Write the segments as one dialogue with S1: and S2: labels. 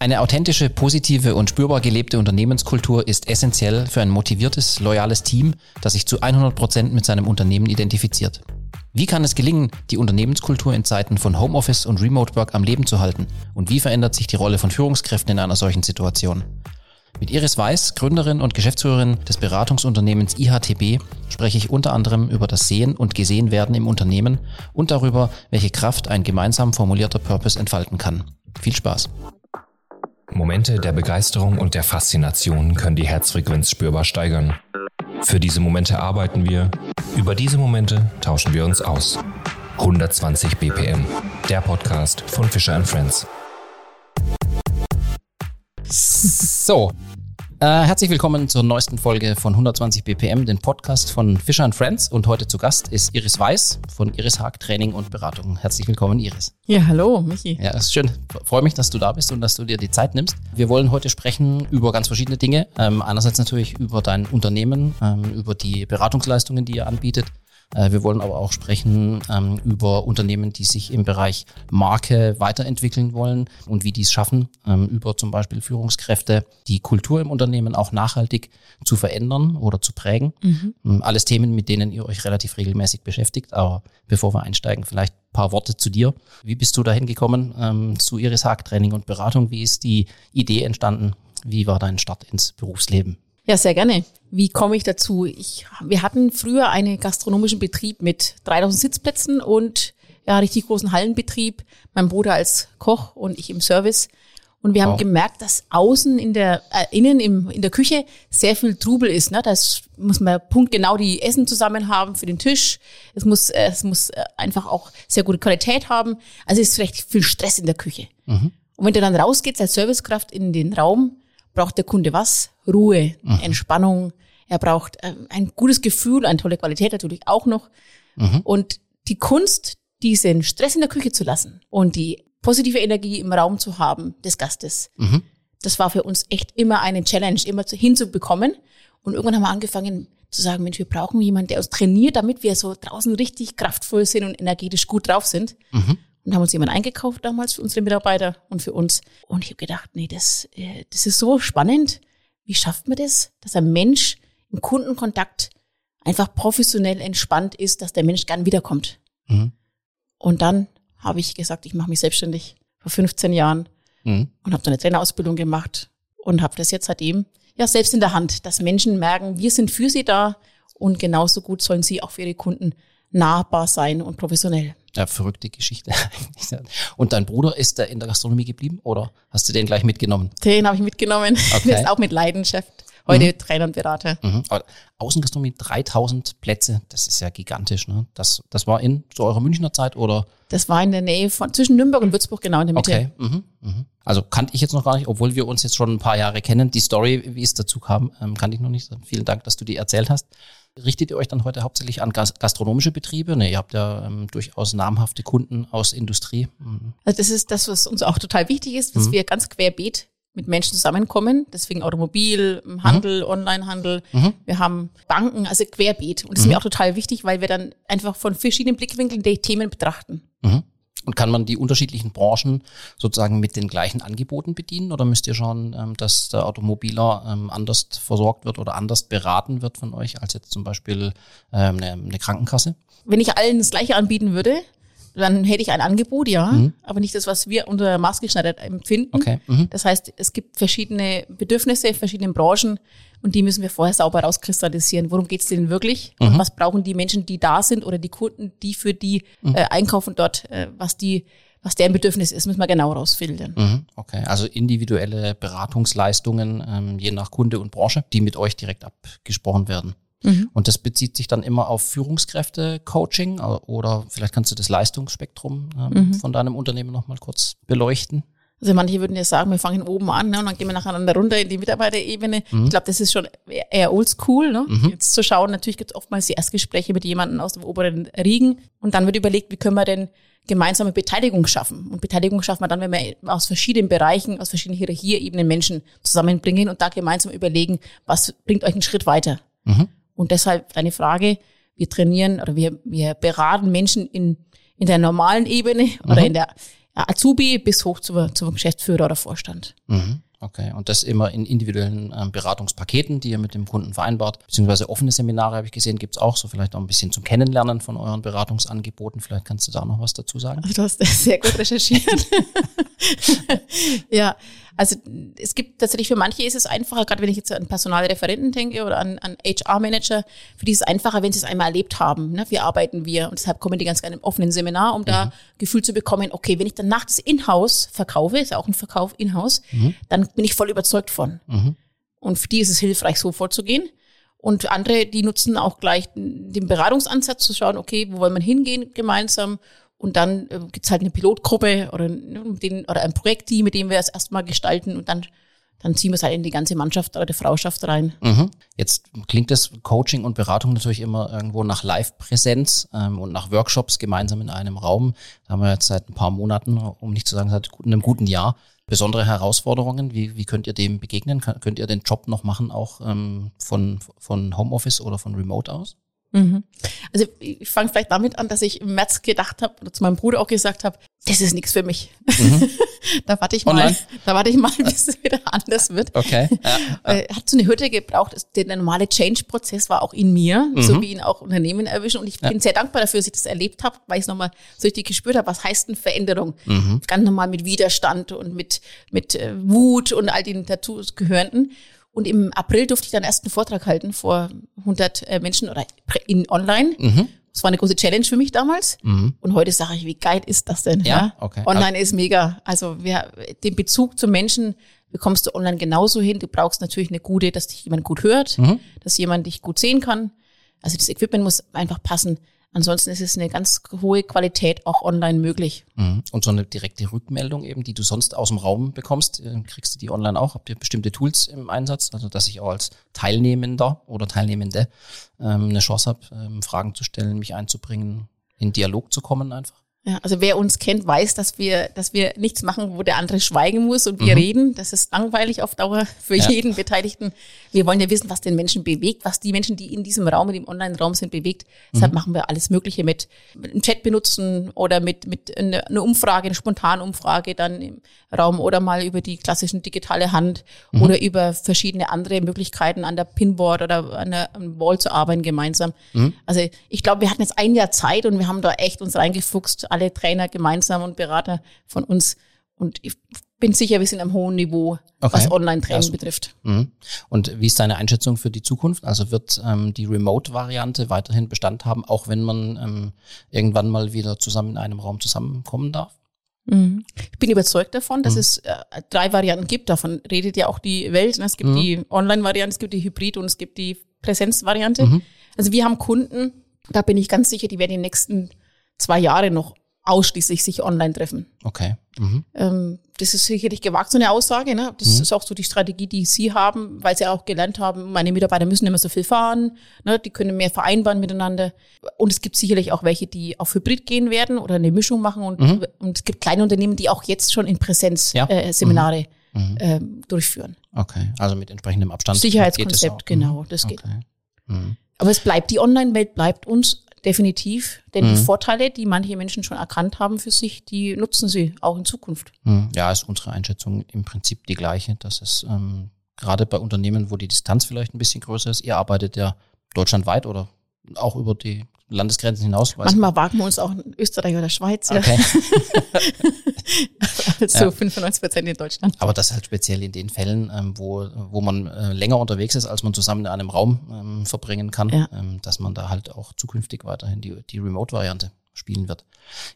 S1: Eine authentische, positive und spürbar gelebte Unternehmenskultur ist essentiell für ein motiviertes, loyales Team, das sich zu 100 Prozent mit seinem Unternehmen identifiziert. Wie kann es gelingen, die Unternehmenskultur in Zeiten von Homeoffice und Remote Work am Leben zu halten? Und wie verändert sich die Rolle von Führungskräften in einer solchen Situation? Mit Iris Weiß, Gründerin und Geschäftsführerin des Beratungsunternehmens IHTB, spreche ich unter anderem über das Sehen und Gesehenwerden im Unternehmen und darüber, welche Kraft ein gemeinsam formulierter Purpose entfalten kann. Viel Spaß!
S2: Momente der Begeisterung und der Faszination können die Herzfrequenz spürbar steigern. Für diese Momente arbeiten wir, über diese Momente tauschen wir uns aus. 120 BPM, der Podcast von Fischer Friends.
S1: So, äh, herzlich willkommen zur neuesten Folge von 120 BPM, den Podcast von Fischer Friends. Und heute zu Gast ist Iris Weiß von Iris Haag Training und Beratung. Herzlich willkommen, Iris.
S3: Ja, hallo, Michi.
S1: Ja, ist schön. Freue mich, dass du da bist und dass du dir die Zeit nimmst. Wir wollen heute sprechen über ganz verschiedene Dinge. Ähm, einerseits natürlich über dein Unternehmen, ähm, über die Beratungsleistungen, die ihr anbietet wir wollen aber auch sprechen ähm, über Unternehmen, die sich im Bereich Marke weiterentwickeln wollen und wie die es schaffen, ähm, über zum Beispiel Führungskräfte die Kultur im Unternehmen auch nachhaltig zu verändern oder zu prägen. Mhm. Ähm, alles Themen, mit denen ihr euch relativ regelmäßig beschäftigt. Aber bevor wir einsteigen, vielleicht ein paar Worte zu dir. Wie bist du dahin gekommen ähm, zu Iris Haag Training und Beratung? Wie ist die Idee entstanden? Wie war dein Start ins Berufsleben?
S3: Ja, sehr gerne. Wie komme ich dazu? Ich, wir hatten früher einen gastronomischen Betrieb mit 3000 Sitzplätzen und ja, richtig großen Hallenbetrieb. Mein Bruder als Koch und ich im Service. Und wir haben wow. gemerkt, dass außen in der, äh, innen im, in der Küche sehr viel Trubel ist. Ne? Da muss man punktgenau die Essen zusammen haben für den Tisch. Es muss, äh, es muss äh, einfach auch sehr gute Qualität haben. Also es ist vielleicht viel Stress in der Küche. Mhm. Und wenn du dann rausgehst als Servicekraft in den Raum, braucht der Kunde was? Ruhe, mhm. Entspannung. Er braucht äh, ein gutes Gefühl, eine tolle Qualität natürlich auch noch. Mhm. Und die Kunst, diesen Stress in der Küche zu lassen und die positive Energie im Raum zu haben des Gastes, mhm. das war für uns echt immer eine Challenge, immer hinzubekommen. Und irgendwann haben wir angefangen zu sagen, Mensch, wir brauchen jemanden, der uns trainiert, damit wir so draußen richtig kraftvoll sind und energetisch gut drauf sind. Mhm und haben uns jemanden eingekauft damals für unsere Mitarbeiter und für uns. Und ich habe gedacht, nee, das, äh, das ist so spannend. Wie schafft man das, dass ein Mensch im Kundenkontakt einfach professionell entspannt ist, dass der Mensch gern wiederkommt? Mhm. Und dann habe ich gesagt, ich mache mich selbstständig vor 15 Jahren mhm. und habe dann eine Trainerausbildung gemacht und habe das jetzt seitdem ja selbst in der Hand, dass Menschen merken, wir sind für sie da und genauso gut sollen sie auch für ihre Kunden nahbar sein und professionell.
S1: Ja, verrückte Geschichte. Und dein Bruder ist der in der Gastronomie geblieben oder hast du den gleich mitgenommen?
S3: Den habe ich mitgenommen. Okay. Der ist auch mit Leidenschaft. Heute mhm. Trainer und Berater. Mhm.
S1: Außengastronomie 3000 Plätze, das ist ja gigantisch. Ne? Das, das war in zu eurer Münchner Zeit oder?
S3: Das war in der Nähe von zwischen Nürnberg und Würzburg, genau in der Mitte.
S1: Okay. Mhm. Mhm. Also kannte ich jetzt noch gar nicht, obwohl wir uns jetzt schon ein paar Jahre kennen. Die Story, wie es dazu kam, ähm, kannte ich noch nicht. Vielen Dank, dass du die erzählt hast. Richtet ihr euch dann heute hauptsächlich an gastronomische Betriebe? Ne, ihr habt ja ähm, durchaus namhafte Kunden aus Industrie.
S3: Mhm. Also das ist das, was uns auch total wichtig ist, dass mhm. wir ganz querbeet mit Menschen zusammenkommen. Deswegen Automobil, mhm. Handel, mhm. Onlinehandel. Mhm. Wir haben Banken, also querbeet. Und das ist mir mhm. auch total wichtig, weil wir dann einfach von verschiedenen Blickwinkeln die Themen betrachten.
S1: Und kann man die unterschiedlichen Branchen sozusagen mit den gleichen Angeboten bedienen oder müsst ihr schauen, ähm, dass der Automobiler ähm, anders versorgt wird oder anders beraten wird von euch als jetzt zum Beispiel ähm, eine, Krankenkasse?
S3: Wenn ich allen das Gleiche anbieten würde, dann hätte ich ein Angebot, ja, mhm. aber nicht das, was wir unter maßgeschneidert empfinden. Okay. Mhm. Das heißt, es gibt verschiedene Bedürfnisse, verschiedene Branchen und die müssen wir vorher sauber rauskristallisieren. Worum geht es denn wirklich? Mhm. Und was brauchen die Menschen, die da sind oder die Kunden, die für die mhm. äh, einkaufen dort, äh, was die was deren Bedürfnis ist, müssen wir genau rausfiltern.
S1: Mhm, okay, also individuelle Beratungsleistungen ähm, je nach Kunde und Branche, die mit euch direkt abgesprochen werden. Mhm. Und das bezieht sich dann immer auf Führungskräfte-Coaching oder vielleicht kannst du das Leistungsspektrum ähm, mhm. von deinem Unternehmen nochmal kurz beleuchten.
S3: Also manche würden ja sagen, wir fangen oben an ne, und dann gehen wir nacheinander runter in die Mitarbeiterebene. Mhm. Ich glaube, das ist schon eher oldschool. Ne? Mhm. Jetzt zu schauen, natürlich gibt es oftmals die Erstgespräche mit jemandem aus dem oberen Riegen und dann wird überlegt, wie können wir denn gemeinsame Beteiligung schaffen. Und Beteiligung schafft man dann, wenn wir aus verschiedenen Bereichen, aus verschiedenen Hierarchieebenen Menschen zusammenbringen und da gemeinsam überlegen, was bringt euch einen Schritt weiter. Mhm. Und deshalb deine Frage, wir trainieren oder wir, wir beraten Menschen in, in der normalen Ebene oder mhm. in der Azubi bis hoch zum, zum Geschäftsführer oder Vorstand.
S1: Mhm. Okay, und das immer in individuellen ähm, Beratungspaketen, die ihr mit dem Kunden vereinbart, beziehungsweise offene Seminare habe ich gesehen, gibt's auch, so vielleicht auch ein bisschen zum Kennenlernen von euren Beratungsangeboten. Vielleicht kannst du da noch was dazu sagen.
S3: Du hast sehr gut recherchiert. ja, also es gibt tatsächlich für manche ist es einfacher, gerade wenn ich jetzt an Personalreferenten denke oder an, an HR-Manager, für die ist es einfacher, wenn sie es einmal erlebt haben. Ne? Wie arbeiten wir? Und deshalb kommen die ganz gerne im offenen Seminar, um mhm. da Gefühl zu bekommen, okay, wenn ich dann nachts das Inhouse verkaufe, ist ja auch ein Verkauf Inhouse, mhm. dann bin ich voll überzeugt von. Mhm. Und für die ist es hilfreich, so vorzugehen. Und andere, die nutzen auch gleich den Beratungsansatz zu schauen, okay, wo wollen wir hingehen gemeinsam und dann äh, gibt's halt eine Pilotgruppe oder, denen, oder ein Projektteam, mit dem wir es erstmal gestalten und dann, dann ziehen wir es halt in die ganze Mannschaft oder die Frauschaft rein.
S1: Mhm. Jetzt klingt das Coaching und Beratung natürlich immer irgendwo nach Live-Präsenz ähm, und nach Workshops gemeinsam in einem Raum. Da haben wir jetzt seit ein paar Monaten, um nicht zu sagen seit einem guten Jahr, besondere Herausforderungen. Wie, wie könnt ihr dem begegnen? Könnt ihr den Job noch machen, auch ähm, von, von Homeoffice oder von Remote aus?
S3: Mhm. Also ich fange vielleicht damit an, dass ich im März gedacht habe oder zu meinem Bruder auch gesagt habe, das ist nichts für mich. Mhm. da warte ich mal, Online? da warte ich mal, bis es wieder anders wird.
S1: Okay. Ja,
S3: ja. Hat so eine Hürde gebraucht. Der normale Change-Prozess war auch in mir, mhm. so wie ihn auch Unternehmen erwischen. Und ich ja. bin sehr dankbar dafür, dass ich das erlebt habe, weil ich es nochmal so richtig gespürt habe, was heißt denn Veränderung? Mhm. Ganz normal mit Widerstand und mit, mit äh, Wut und all den dazu gehörenden. Und im April durfte ich dann erst einen Vortrag halten vor 100 äh, Menschen oder in online. Mhm. Das war eine große Challenge für mich damals. Mhm. Und heute sage ich, wie geil ist das denn?
S1: Ja, ja? okay.
S3: Online also, ist mega. Also wer, den Bezug zum Menschen bekommst du online genauso hin. Du brauchst natürlich eine gute, dass dich jemand gut hört, mhm. dass jemand dich gut sehen kann. Also das Equipment muss einfach passen. Ansonsten ist es eine ganz hohe Qualität auch online möglich.
S1: Mhm. Und so eine direkte Rückmeldung eben, die du sonst aus dem Raum bekommst, äh, kriegst du die online auch? Habt ihr bestimmte Tools im Einsatz, also dass ich auch als Teilnehmender oder Teilnehmende ähm, eine Chance habe, ähm, Fragen zu stellen, mich einzubringen, in Dialog zu kommen einfach?
S3: Ja, also wer uns kennt, weiß, dass wir, dass wir nichts machen, wo der andere schweigen muss und wir mhm. reden. Das ist langweilig auf Dauer für ja. jeden Beteiligten. Wir wollen ja wissen, was den Menschen bewegt, was die Menschen, die in diesem Raum, in dem Online-Raum sind, bewegt. Deshalb mhm. machen wir alles Mögliche mit, mit einem Chat benutzen oder mit, mit einer eine Umfrage, eine Spontanumfrage dann im Raum oder mal über die klassischen digitale Hand mhm. oder über verschiedene andere Möglichkeiten an der Pinboard oder an der Wall zu arbeiten gemeinsam. Mhm. Also ich glaube, wir hatten jetzt ein Jahr Zeit und wir haben da echt uns reingefuchst alle Trainer gemeinsam und Berater von uns. Und ich bin sicher, wir sind am hohen Niveau, okay. was Online-Training ja, betrifft.
S1: Mhm. Und wie ist deine Einschätzung für die Zukunft? Also wird ähm, die Remote-Variante weiterhin Bestand haben, auch wenn man ähm, irgendwann mal wieder zusammen in einem Raum zusammenkommen darf?
S3: Mhm. Ich bin überzeugt davon, dass mhm. es äh, drei Varianten gibt. Davon redet ja auch die Welt. Ne? Es gibt mhm. die Online-Variante, es gibt die Hybrid und es gibt die Präsenz-Variante. Mhm. Also wir haben Kunden, da bin ich ganz sicher, die werden die nächsten zwei Jahre noch ausschließlich sich online treffen.
S1: Okay. Mhm.
S3: Ähm, das ist sicherlich gewagt, so eine Aussage. Ne? Das mhm. ist auch so die Strategie, die Sie haben, weil Sie auch gelernt haben, meine Mitarbeiter müssen immer so viel fahren, ne? die können mehr vereinbaren miteinander. Und es gibt sicherlich auch welche, die auf Hybrid gehen werden oder eine Mischung machen. Und, mhm. und es gibt kleine Unternehmen, die auch jetzt schon in Präsenzseminare ja. äh, mhm. ähm, durchführen.
S1: Okay, also mit entsprechendem Abstand.
S3: Sicherheitskonzept, genau, das geht. Okay. Mhm. Aber es bleibt, die Online-Welt bleibt uns definitiv. Denn mhm. die Vorteile, die manche Menschen schon erkannt haben für sich, die nutzen sie auch in Zukunft.
S1: Mhm. Ja, ist unsere Einschätzung im Prinzip die gleiche, dass es ähm, gerade bei Unternehmen, wo die Distanz vielleicht ein bisschen größer ist, ihr arbeitet ja deutschlandweit oder auch über die Landesgrenzen hinaus.
S3: Manchmal wagen wir uns auch in Österreich oder Schweiz. Ja. Okay. also ja. 95 Prozent in Deutschland.
S1: Aber das halt speziell in den Fällen, ähm, wo, wo man äh, länger unterwegs ist, als man zusammen in einem Raum ähm, verbringen kann, ja. ähm, dass man da halt auch zukünftig weiterhin die, die Remote-Variante spielen wird.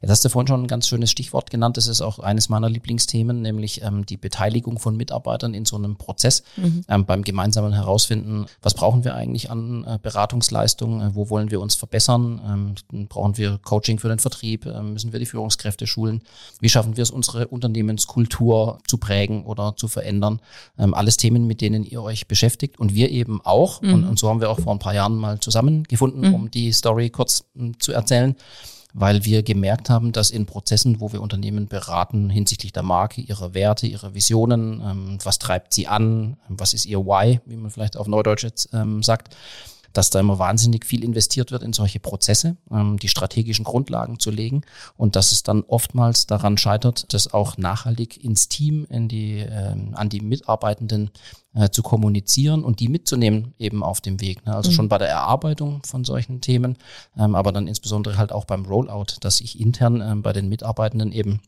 S1: Jetzt hast du vorhin schon ein ganz schönes Stichwort genannt. Das ist auch eines meiner Lieblingsthemen, nämlich ähm, die Beteiligung von Mitarbeitern in so einem Prozess mhm. ähm, beim gemeinsamen Herausfinden, was brauchen wir eigentlich an äh, Beratungsleistungen, äh, wo wollen wir uns verbessern, ähm, brauchen wir Coaching für den Vertrieb, äh, müssen wir die Führungskräfte schulen, wie schaffen wir es, unsere Unternehmenskultur zu prägen oder zu verändern. Ähm, alles Themen, mit denen ihr euch beschäftigt und wir eben auch. Mhm. Und, und, so haben wir auch vor ein paar Jahren mal zusammengefunden, mhm. um die Story kurz hm, zu erzählen weil wir gemerkt haben, dass in Prozessen, wo wir Unternehmen beraten hinsichtlich der Marke, ihrer Werte, ihrer Visionen, ähm, was treibt sie an, was ist ihr Why, wie man vielleicht auf Neudeutsch jetzt ähm, sagt, dass da immer wahnsinnig viel investiert wird in solche Prozesse, ähm, die strategischen Grundlagen zu legen und dass es dann oftmals daran scheitert, das auch nachhaltig ins Team, in die, ähm, an die Mitarbeitenden äh, zu kommunizieren und die mitzunehmen eben auf dem Weg. Ne? Also mhm. schon bei der Erarbeitung von solchen Themen, ähm, aber dann insbesondere halt auch beim Rollout, dass ich intern ähm, bei den Mitarbeitenden eben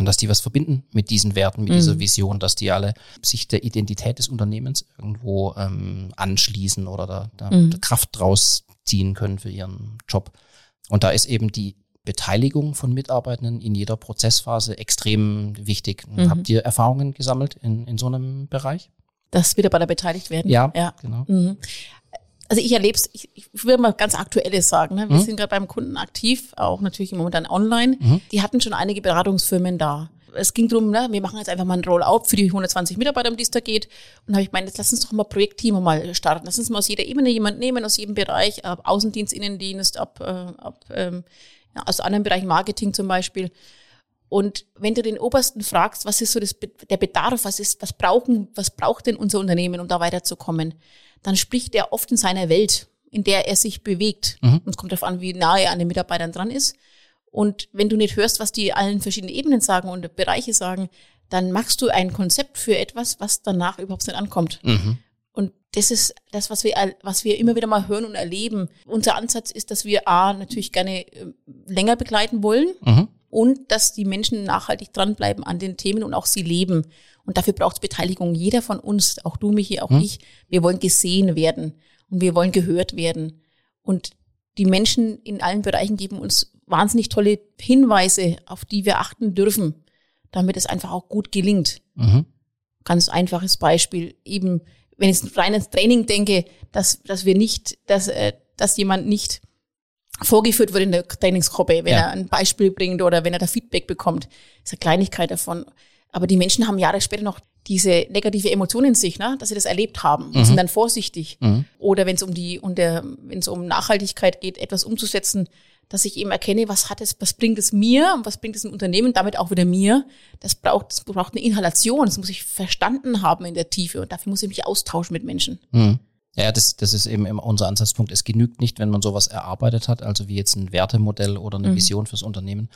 S1: dass die was verbinden mit diesen Werten, mit mhm. dieser Vision, dass die alle sich der Identität des Unternehmens irgendwo ähm, anschließen oder da, da mhm. Kraft draus ziehen können für ihren Job. Und da ist eben die Beteiligung von Mitarbeitenden in jeder Prozessphase extrem wichtig. Mhm. Habt ihr Erfahrungen gesammelt in, in so einem Bereich?
S3: Dass Mitarbeiter beteiligt werden?
S1: Ja, ja. genau.
S3: Also ich erlebe es, ich, ich will mal ganz Aktuelles sagen. Ne? Wir mhm. sind gerade beim Kunden aktiv, auch natürlich im Moment dann online. Mhm. Die hatten schon einige Beratungsfirmen da. Es ging darum, ne, wir machen jetzt einfach mal ein Rollout für die 120 Mitarbeiter, um die es da geht. Und habe ich gemeint, jetzt lass uns doch mal Projektteam mal starten. Lass uns mal aus jeder Ebene jemand nehmen, aus jedem Bereich, ab Außendienst, Innendienst, ab, äh, ab ähm, ja, aus anderen Bereichen Marketing zum Beispiel. Und wenn du den Obersten fragst, was ist so das, der Bedarf, was ist, was brauchen, was braucht denn unser Unternehmen, um da weiterzukommen, dann spricht er oft in seiner Welt, in der er sich bewegt. Mhm. Und es kommt darauf an, wie nahe er an den Mitarbeitern dran ist. Und wenn du nicht hörst, was die allen verschiedenen Ebenen sagen und Bereiche sagen, dann machst du ein Konzept für etwas, was danach überhaupt nicht ankommt. Mhm. Und das ist das, was wir, was wir immer wieder mal hören und erleben. Unser Ansatz ist, dass wir A, natürlich gerne äh, länger begleiten wollen mhm. und dass die Menschen nachhaltig dranbleiben an den Themen und auch sie leben. Und dafür braucht es Beteiligung. Jeder von uns, auch du, Michi, auch hm. ich, wir wollen gesehen werden und wir wollen gehört werden. Und die Menschen in allen Bereichen geben uns wahnsinnig tolle Hinweise, auf die wir achten dürfen, damit es einfach auch gut gelingt. Mhm. Ganz einfaches Beispiel, eben, wenn ich rein ins Training denke, dass, dass wir nicht, dass, äh, dass jemand nicht vorgeführt wird in der Trainingsgruppe, wenn ja. er ein Beispiel bringt oder wenn er da Feedback bekommt. Das ist eine Kleinigkeit davon. Aber die Menschen haben Jahre später noch diese negative Emotion in sich, ne? dass sie das erlebt haben mhm. sind dann vorsichtig. Mhm. Oder wenn es um die und der, wenn es um Nachhaltigkeit geht, etwas umzusetzen, dass ich eben erkenne, was hat es, was bringt es mir und was bringt es im Unternehmen, damit auch wieder mir. Das braucht, das braucht eine Inhalation, das muss ich verstanden haben in der Tiefe und dafür muss ich mich austauschen mit Menschen.
S1: Mhm. Ja, das, das ist eben immer unser Ansatzpunkt. Es genügt nicht, wenn man sowas erarbeitet hat, also wie jetzt ein Wertemodell oder eine mhm. Vision fürs Unternehmen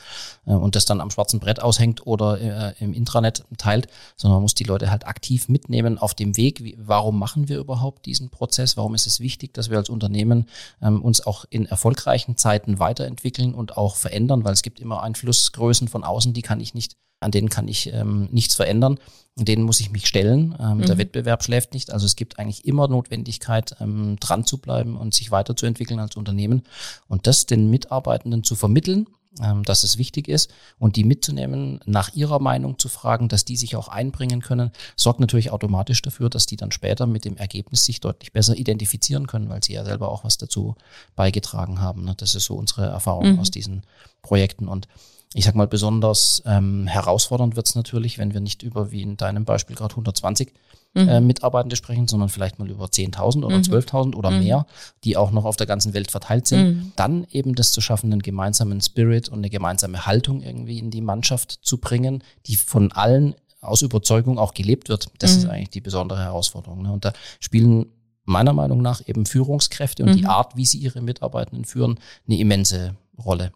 S1: äh, und das dann am schwarzen Brett aushängt oder äh, im Intranet teilt, sondern man muss die Leute halt aktiv mitnehmen auf dem Weg. Wie, warum machen wir überhaupt diesen Prozess? Warum ist es wichtig, dass wir als Unternehmen ähm, uns auch in erfolgreichen Zeiten weiterentwickeln und auch verändern? Weil es gibt immer Einflussgrößen von außen, die kann ich nicht an denen kann ich ähm, nichts verändern, an denen muss ich mich stellen. Ähm, mhm. Der Wettbewerb schläft nicht. Also es gibt eigentlich immer Notwendigkeit, ähm, dran zu bleiben und sich weiterzuentwickeln als Unternehmen und das den Mitarbeitenden zu vermitteln, ähm, dass es wichtig ist und die mitzunehmen, nach ihrer Meinung zu fragen, dass die sich auch einbringen können, sorgt natürlich automatisch dafür, dass die dann später mit dem Ergebnis sich deutlich besser identifizieren können, weil sie ja selber auch was dazu beigetragen haben. Ne? Das ist so unsere Erfahrung mhm. aus diesen Projekten und ich sag mal, besonders ähm, herausfordernd wird es natürlich, wenn wir nicht über, wie in deinem Beispiel gerade 120 mhm. äh, Mitarbeitende sprechen, sondern vielleicht mal über 10.000 oder mhm. 12.000 oder mhm. mehr, die auch noch auf der ganzen Welt verteilt sind. Mhm. Dann eben das zu schaffen, einen gemeinsamen Spirit und eine gemeinsame Haltung irgendwie in die Mannschaft zu bringen, die von allen aus Überzeugung auch gelebt wird. Das ist mhm. eigentlich die besondere Herausforderung. Ne? Und da spielen meiner Meinung nach eben Führungskräfte und die mhm. Art, wie sie ihre Mitarbeitenden führen, eine immense Rolle.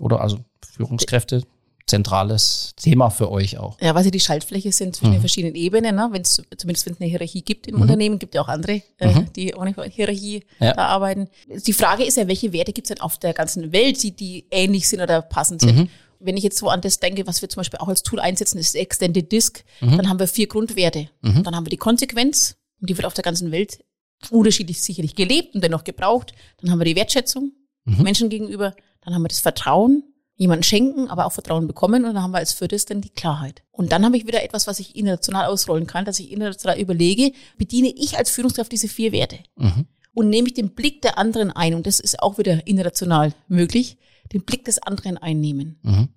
S1: Oder also Führungskräfte zentrales Thema für euch auch.
S3: Ja, weil sie die Schaltfläche sind zwischen mhm. den verschiedenen Ebenen, ne? wenn's, zumindest wenn es eine Hierarchie gibt im mhm. Unternehmen, gibt ja auch andere, äh, mhm. die ohne Hierarchie ja. da arbeiten. Die Frage ist ja, welche Werte gibt es denn auf der ganzen Welt, die, die ähnlich sind oder passend sind? Mhm. Wenn ich jetzt so an das denke, was wir zum Beispiel auch als Tool einsetzen, ist Extended Disk, mhm. dann haben wir vier Grundwerte. Mhm. Dann haben wir die Konsequenz, und die wird auf der ganzen Welt unterschiedlich sicherlich gelebt und dennoch gebraucht. Dann haben wir die Wertschätzung Menschen gegenüber. Dann haben wir das Vertrauen jemanden schenken, aber auch Vertrauen bekommen und dann haben wir als viertes dann die Klarheit. Und dann habe ich wieder etwas, was ich international ausrollen kann, dass ich international überlege, bediene ich als Führungskraft diese vier Werte mhm. und nehme ich den Blick der anderen ein und das ist auch wieder international möglich, den Blick des anderen einnehmen. Mhm.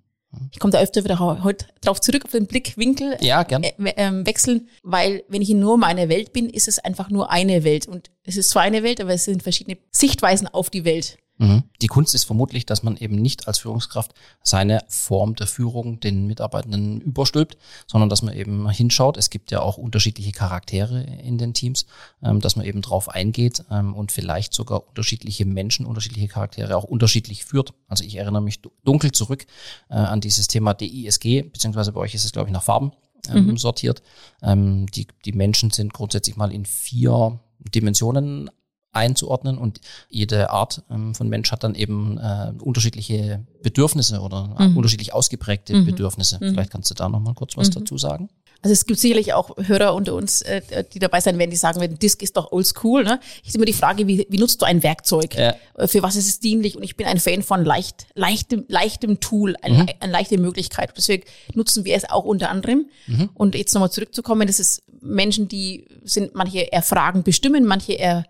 S3: Ich komme da öfter wieder heute drauf zurück, auf den Blickwinkel
S1: ja, gern. Äh,
S3: äh, wechseln, weil wenn ich in nur meiner Welt bin, ist es einfach nur eine Welt. Und es ist zwar eine Welt, aber es sind verschiedene Sichtweisen auf die Welt.
S1: Mhm. Die Kunst ist vermutlich, dass man eben nicht als Führungskraft seine Form der Führung den Mitarbeitenden überstülpt, sondern dass man eben hinschaut. Es gibt ja auch unterschiedliche Charaktere in den Teams, ähm, dass man eben drauf eingeht ähm, und vielleicht sogar unterschiedliche Menschen, unterschiedliche Charaktere auch unterschiedlich führt. Also ich erinnere mich dunkel zurück äh, an dieses Thema DISG, beziehungsweise bei euch ist es, glaube ich, nach Farben ähm, mhm. sortiert. Die, die Menschen sind grundsätzlich mal in vier Dimensionen einzuordnen und jede Art ähm, von Mensch hat dann eben äh, unterschiedliche Bedürfnisse oder mhm. unterschiedlich ausgeprägte mhm. Bedürfnisse. Mhm. Vielleicht kannst du da noch mal kurz was mhm. dazu sagen.
S3: Also es gibt sicherlich auch Hörer unter uns, äh, die dabei sein werden, die sagen, wenn Disk ist doch oldschool. Ne? Ich immer die Frage, wie, wie nutzt du ein Werkzeug? Ja. Äh, für was ist es dienlich? Und ich bin ein Fan von leicht, leichtem, leichtem Tool, ein, mhm. eine leichte Möglichkeit. Deswegen nutzen wir es auch unter anderem. Mhm. Und jetzt nochmal zurückzukommen, das ist Menschen, die sind manche eher Fragen bestimmen, manche eher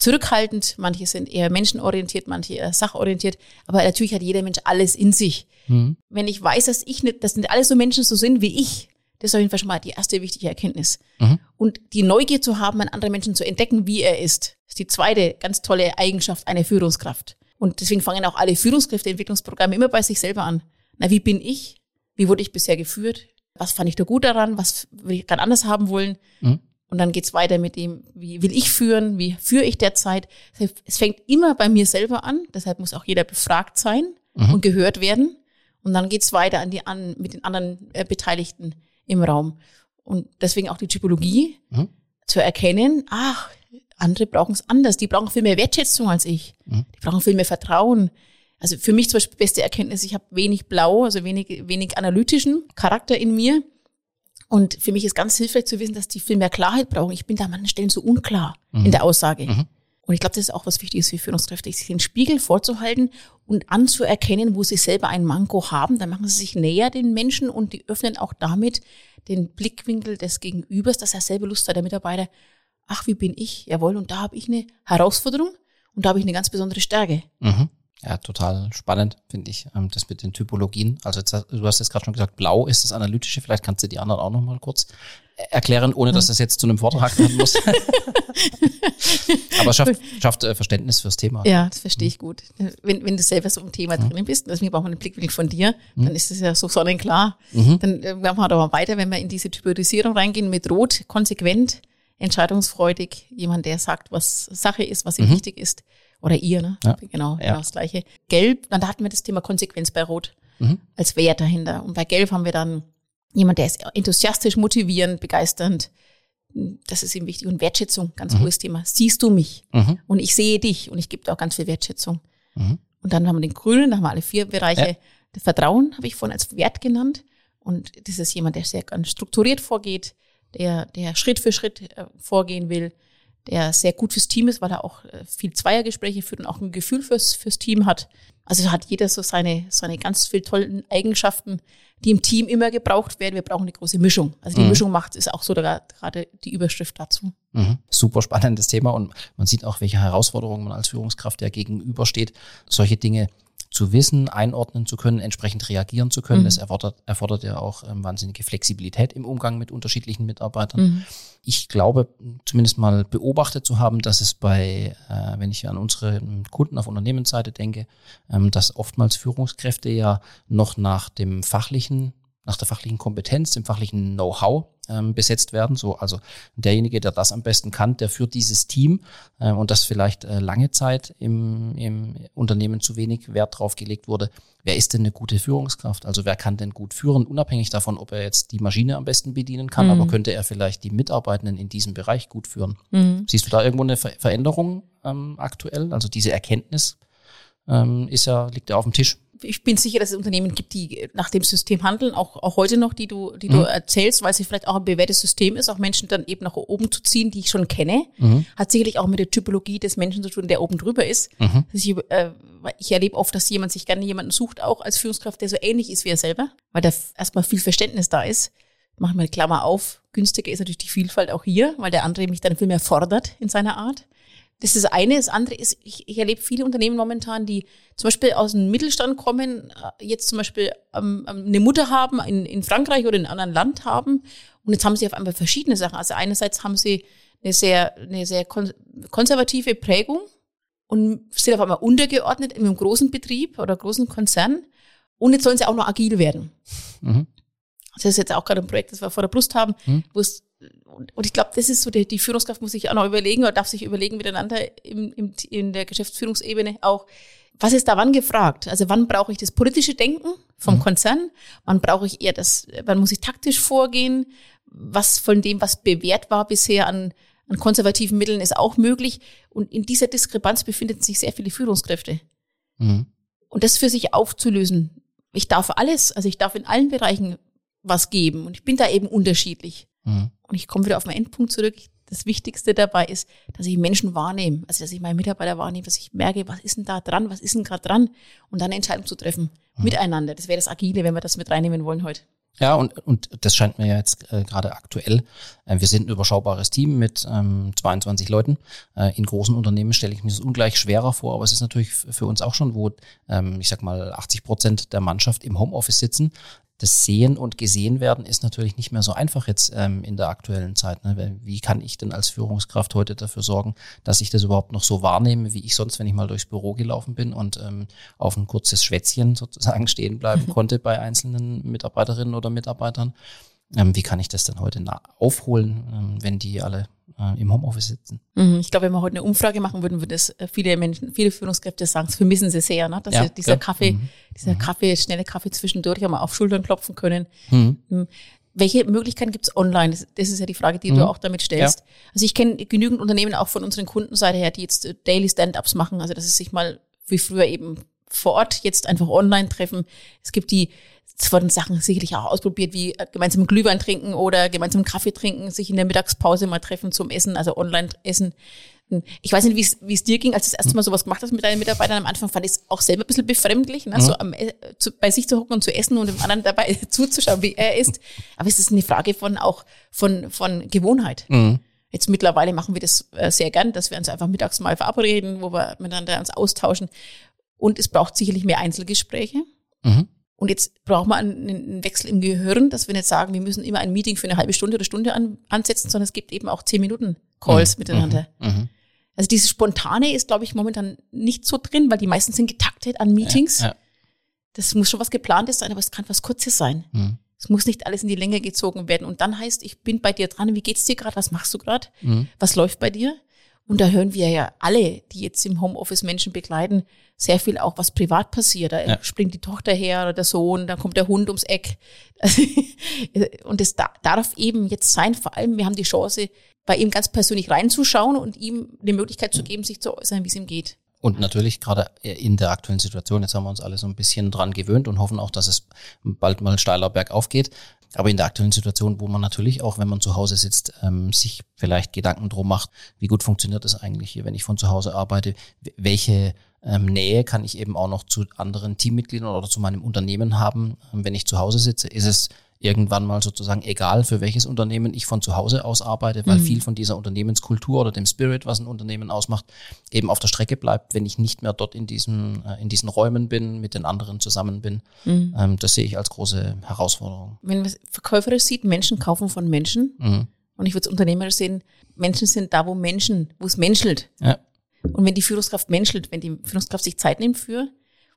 S3: zurückhaltend, manche sind eher menschenorientiert, manche eher sachorientiert, aber natürlich hat jeder Mensch alles in sich. Mhm. Wenn ich weiß, dass ich nicht, dass nicht alle so Menschen so sind wie ich, das ist auf jeden Fall schon mal die erste wichtige Erkenntnis. Mhm. Und die Neugier zu haben, einen anderen Menschen zu entdecken, wie er ist, ist die zweite ganz tolle Eigenschaft einer Führungskraft. Und deswegen fangen auch alle Führungskräfteentwicklungsprogramme immer bei sich selber an. Na, wie bin ich? Wie wurde ich bisher geführt? Was fand ich da gut daran? Was würde ich gerade anders haben wollen? Mhm. Und dann geht's weiter mit dem, wie will ich führen, wie führe ich derzeit. Es fängt immer bei mir selber an, deshalb muss auch jeder befragt sein mhm. und gehört werden. Und dann geht's weiter an die an mit den anderen äh, Beteiligten im Raum. Und deswegen auch die Typologie mhm. zu erkennen, ach, andere brauchen es anders, die brauchen viel mehr Wertschätzung als ich. Mhm. Die brauchen viel mehr Vertrauen. Also für mich zum Beispiel beste Erkenntnis, ich habe wenig blau, also wenig, wenig analytischen Charakter in mir. Und für mich ist ganz hilfreich zu wissen, dass die viel mehr Klarheit brauchen. Ich bin da an manchen Stellen so unklar mhm. in der Aussage. Mhm. Und ich glaube, das ist auch was Wichtiges für Führungskräfte, sich den Spiegel vorzuhalten und anzuerkennen, wo sie selber ein Manko haben. Dann machen sie sich näher den Menschen und die öffnen auch damit den Blickwinkel des Gegenübers, dass er selber Lust hat, der Mitarbeiter, ach, wie bin ich? Jawohl, und da habe ich eine Herausforderung und da habe ich eine ganz besondere Stärke.
S1: Mhm. Ja, total spannend, finde ich, ähm, das mit den Typologien. Also jetzt, du hast jetzt gerade schon gesagt, blau ist das Analytische. Vielleicht kannst du die anderen auch noch mal kurz erklären, ohne dass das jetzt zu einem Vortrag werden muss. Aber schafft, schafft äh, Verständnis fürs Thema.
S3: Ja, das verstehe ich gut. Wenn, wenn du selber so im Thema mhm. drin bist, deswegen braucht man einen Blickwinkel von dir, mhm. dann ist das ja so sonnenklar. Mhm. Dann äh, machen wir aber weiter, wenn wir in diese Typorisierung reingehen mit Rot, konsequent, entscheidungsfreudig, jemand, der sagt, was Sache ist, was ihm mhm. wichtig ist oder ihr, ne? Ja. Genau, ja. genau das Gleiche. Gelb, dann da hatten wir das Thema Konsequenz bei Rot mhm. als Wert dahinter. Und bei Gelb haben wir dann jemand, der ist enthusiastisch, motivierend, begeisternd. Das ist ihm wichtig. Und Wertschätzung, ganz mhm. hohes Thema. Siehst du mich? Mhm. Und ich sehe dich und ich gebe dir auch ganz viel Wertschätzung. Mhm. Und dann haben wir den Grünen, da haben wir alle vier Bereiche. Ja. Vertrauen habe ich vorhin als Wert genannt. Und das ist jemand, der sehr ganz strukturiert vorgeht, der, der Schritt für Schritt äh, vorgehen will, der sehr gut fürs Team ist, weil er auch äh, viel Zweiergespräche führt und auch ein Gefühl fürs, fürs Team hat. Also hat jeder so seine, seine ganz viel tollen Eigenschaften, die im Team immer gebraucht werden. Wir brauchen eine große Mischung. Also die mhm. Mischung macht, ist auch so da, gerade die Überschrift dazu.
S1: Mhm. Super spannendes Thema und man sieht auch, welche Herausforderungen man als Führungskraft ja gegenübersteht, solche Dinge zu wissen, einordnen zu können, entsprechend reagieren zu können. Mhm. Das erfordert, erfordert ja auch ähm, wahnsinnige Flexibilität im Umgang mit unterschiedlichen Mitarbeitern. Mhm. Ich glaube, zumindest mal beobachtet zu haben, dass es bei, äh, wenn ich an unsere Kunden auf Unternehmensseite denke, ähm, dass oftmals Führungskräfte ja noch nach dem fachlichen nach der fachlichen Kompetenz, dem fachlichen Know-how ähm, besetzt werden. So, also derjenige, der das am besten kann, der führt dieses Team äh, und das vielleicht äh, lange Zeit im, im Unternehmen zu wenig Wert drauf gelegt wurde. Wer ist denn eine gute Führungskraft? Also wer kann denn gut führen, unabhängig davon, ob er jetzt die Maschine am besten bedienen kann, mhm. aber könnte er vielleicht die Mitarbeitenden in diesem Bereich gut führen? Mhm. Siehst du da irgendwo eine Ver Veränderung ähm, aktuell? Also diese Erkenntnis ähm, ist ja, liegt ja auf dem Tisch
S3: ich bin sicher, dass es Unternehmen gibt, die nach dem System handeln, auch, auch heute noch, die du, die mhm. du erzählst, weil es vielleicht auch ein bewährtes System ist, auch Menschen dann eben nach oben zu ziehen, die ich schon kenne. Mhm. Hat sicherlich auch mit der Typologie des Menschen zu tun, der oben drüber ist. Mhm. Ich, äh, ich erlebe oft, dass jemand sich gerne jemanden sucht, auch als Führungskraft, der so ähnlich ist wie er selber, weil da erstmal viel Verständnis da ist. Machen wir eine Klammer auf. Günstiger ist natürlich die Vielfalt auch hier, weil der andere mich dann viel mehr fordert in seiner Art. Das ist das eine. Das andere ist, ich, ich erlebe viele Unternehmen momentan, die zum Beispiel aus dem Mittelstand kommen, äh, jetzt zum Beispiel ähm, ähm, eine Mutter haben in, in Frankreich oder in einem anderen Land haben. Und jetzt haben sie auf einmal verschiedene Sachen. Also einerseits haben sie eine sehr, eine sehr konservative Prägung und sind auf einmal untergeordnet in einem großen Betrieb oder großen Konzern. Und jetzt sollen sie auch noch agil werden. Mhm. Das ist jetzt auch gerade ein Projekt, das wir vor der Brust haben, mhm. wo es und ich glaube, das ist so, die, die Führungskraft muss sich auch noch überlegen oder darf sich überlegen miteinander im, im, in der Geschäftsführungsebene auch, was ist da wann gefragt? Also wann brauche ich das politische Denken vom mhm. Konzern? Wann brauche ich eher das, wann muss ich taktisch vorgehen? Was von dem, was bewährt war bisher an, an konservativen Mitteln, ist auch möglich? Und in dieser Diskrepanz befinden sich sehr viele Führungskräfte. Mhm. Und das für sich aufzulösen. Ich darf alles, also ich darf in allen Bereichen was geben und ich bin da eben unterschiedlich. Mhm. Und ich komme wieder auf meinen Endpunkt zurück das Wichtigste dabei ist, dass ich Menschen wahrnehme, also dass ich meine Mitarbeiter wahrnehme, dass ich merke, was ist denn da dran, was ist denn gerade dran und dann eine Entscheidung zu treffen mhm. miteinander. Das wäre das Agile, wenn wir das mit reinnehmen wollen heute.
S1: Ja, und, und das scheint mir ja jetzt äh, gerade aktuell. Äh, wir sind ein überschaubares Team mit ähm, 22 Leuten. Äh, in großen Unternehmen stelle ich mir das ungleich schwerer vor, aber es ist natürlich für uns auch schon, wo ähm, ich sag mal 80 Prozent der Mannschaft im Homeoffice sitzen das Sehen und Gesehen werden ist natürlich nicht mehr so einfach jetzt ähm, in der aktuellen Zeit. Ne? Wie kann ich denn als Führungskraft heute dafür sorgen, dass ich das überhaupt noch so wahrnehme, wie ich sonst, wenn ich mal durchs Büro gelaufen bin und ähm, auf ein kurzes Schwätzchen sozusagen stehen bleiben konnte bei einzelnen Mitarbeiterinnen oder Mitarbeitern. Ähm, wie kann ich das denn heute aufholen, ähm, wenn die alle äh, im Homeoffice sitzen?
S3: Mhm, ich glaube, wenn wir heute eine Umfrage machen würden, würden das äh, viele Menschen, viele Führungskräfte sagen, das vermissen sie sehr, ne? dass ja, dieser ja. Kaffee, mhm. dieser mhm. Kaffee, schnelle Kaffee zwischendurch einmal auf Schultern klopfen können. Mhm. mhm. Welche Möglichkeiten gibt es online? Das, das, ist ja die Frage, die du mhm. auch damit stellst. Ja. Also ich kenne genügend Unternehmen auch von unseren Kundenseite her, die jetzt äh, Daily Stand-ups machen, also dass sie sich mal wie früher eben vor Ort jetzt einfach online treffen. Es gibt die es wurden Sachen sicherlich auch ausprobiert, wie äh, gemeinsam Glühwein trinken oder gemeinsam Kaffee trinken, sich in der Mittagspause mal treffen zum Essen, also online essen. Hm. Ich weiß nicht, wie es dir ging, als du das erste Mal sowas gemacht hast mit deinen Mitarbeitern. Am Anfang fand ich es auch selber ein bisschen befremdlich, ne? Mhm. so am, äh, zu, bei sich zu hocken und zu essen und dem anderen dabei zuzuschauen, wie er isst. Aber es ist eine Frage von auch von, von Gewohnheit. Mhm. Jetzt mittlerweile machen wir das äh, sehr gern, dass wir uns einfach mittags mal verabreden, wo wir miteinander uns austauschen. Und es braucht sicherlich mehr Einzelgespräche. Mhm. Und jetzt braucht man einen Wechsel im Gehirn, dass wir nicht sagen, wir müssen immer ein Meeting für eine halbe Stunde oder Stunde an, ansetzen, sondern es gibt eben auch zehn Minuten Calls mhm. miteinander. Mhm. mhm. Also dieses Spontane ist, glaube ich, momentan nicht so drin, weil die meisten sind getaktet an Meetings. Ja, ja. Das muss schon was Geplantes sein, aber es kann was Kurzes sein. Mhm. Es muss nicht alles in die Länge gezogen werden. Und dann heißt, ich bin bei dir dran, wie geht's dir gerade, was machst du gerade, mhm. was läuft bei dir? Und da hören wir ja alle, die jetzt im Homeoffice Menschen begleiten, sehr viel auch, was privat passiert. Da ja. springt die Tochter her oder der Sohn, dann kommt der Hund ums Eck. und es darf eben jetzt sein, vor allem, wir haben die Chance, bei ihm ganz persönlich reinzuschauen und ihm die Möglichkeit zu geben, sich zu äußern, wie es ihm geht.
S1: Und natürlich gerade in der aktuellen Situation, jetzt haben wir uns alle so ein bisschen dran gewöhnt und hoffen auch, dass es bald mal steiler bergauf geht. Aber in der aktuellen Situation, wo man natürlich auch, wenn man zu Hause sitzt, ähm, sich vielleicht Gedanken drum macht, wie gut funktioniert es eigentlich hier, wenn ich von zu Hause arbeite, welche ähm, Nähe kann ich eben auch noch zu anderen Teammitgliedern oder zu meinem Unternehmen haben, ähm, wenn ich zu Hause sitze, ist es irgendwann mal sozusagen egal, für welches Unternehmen ich von zu Hause aus arbeite, weil mhm. viel von dieser Unternehmenskultur oder dem Spirit, was ein Unternehmen ausmacht, eben auf der Strecke bleibt, wenn ich nicht mehr dort in diesen, äh, in diesen Räumen bin, mit den anderen zusammen bin. Mhm. Ähm, das sehe ich als große Herausforderung.
S3: Wenn man verkäuferisch sieht, Menschen kaufen von Menschen. Mhm. Und ich würde es unternehmerisch sehen, Menschen sind da, wo Menschen, wo es menschelt. Ja. Und wenn die Führungskraft menschelt, wenn die Führungskraft sich Zeit nimmt für,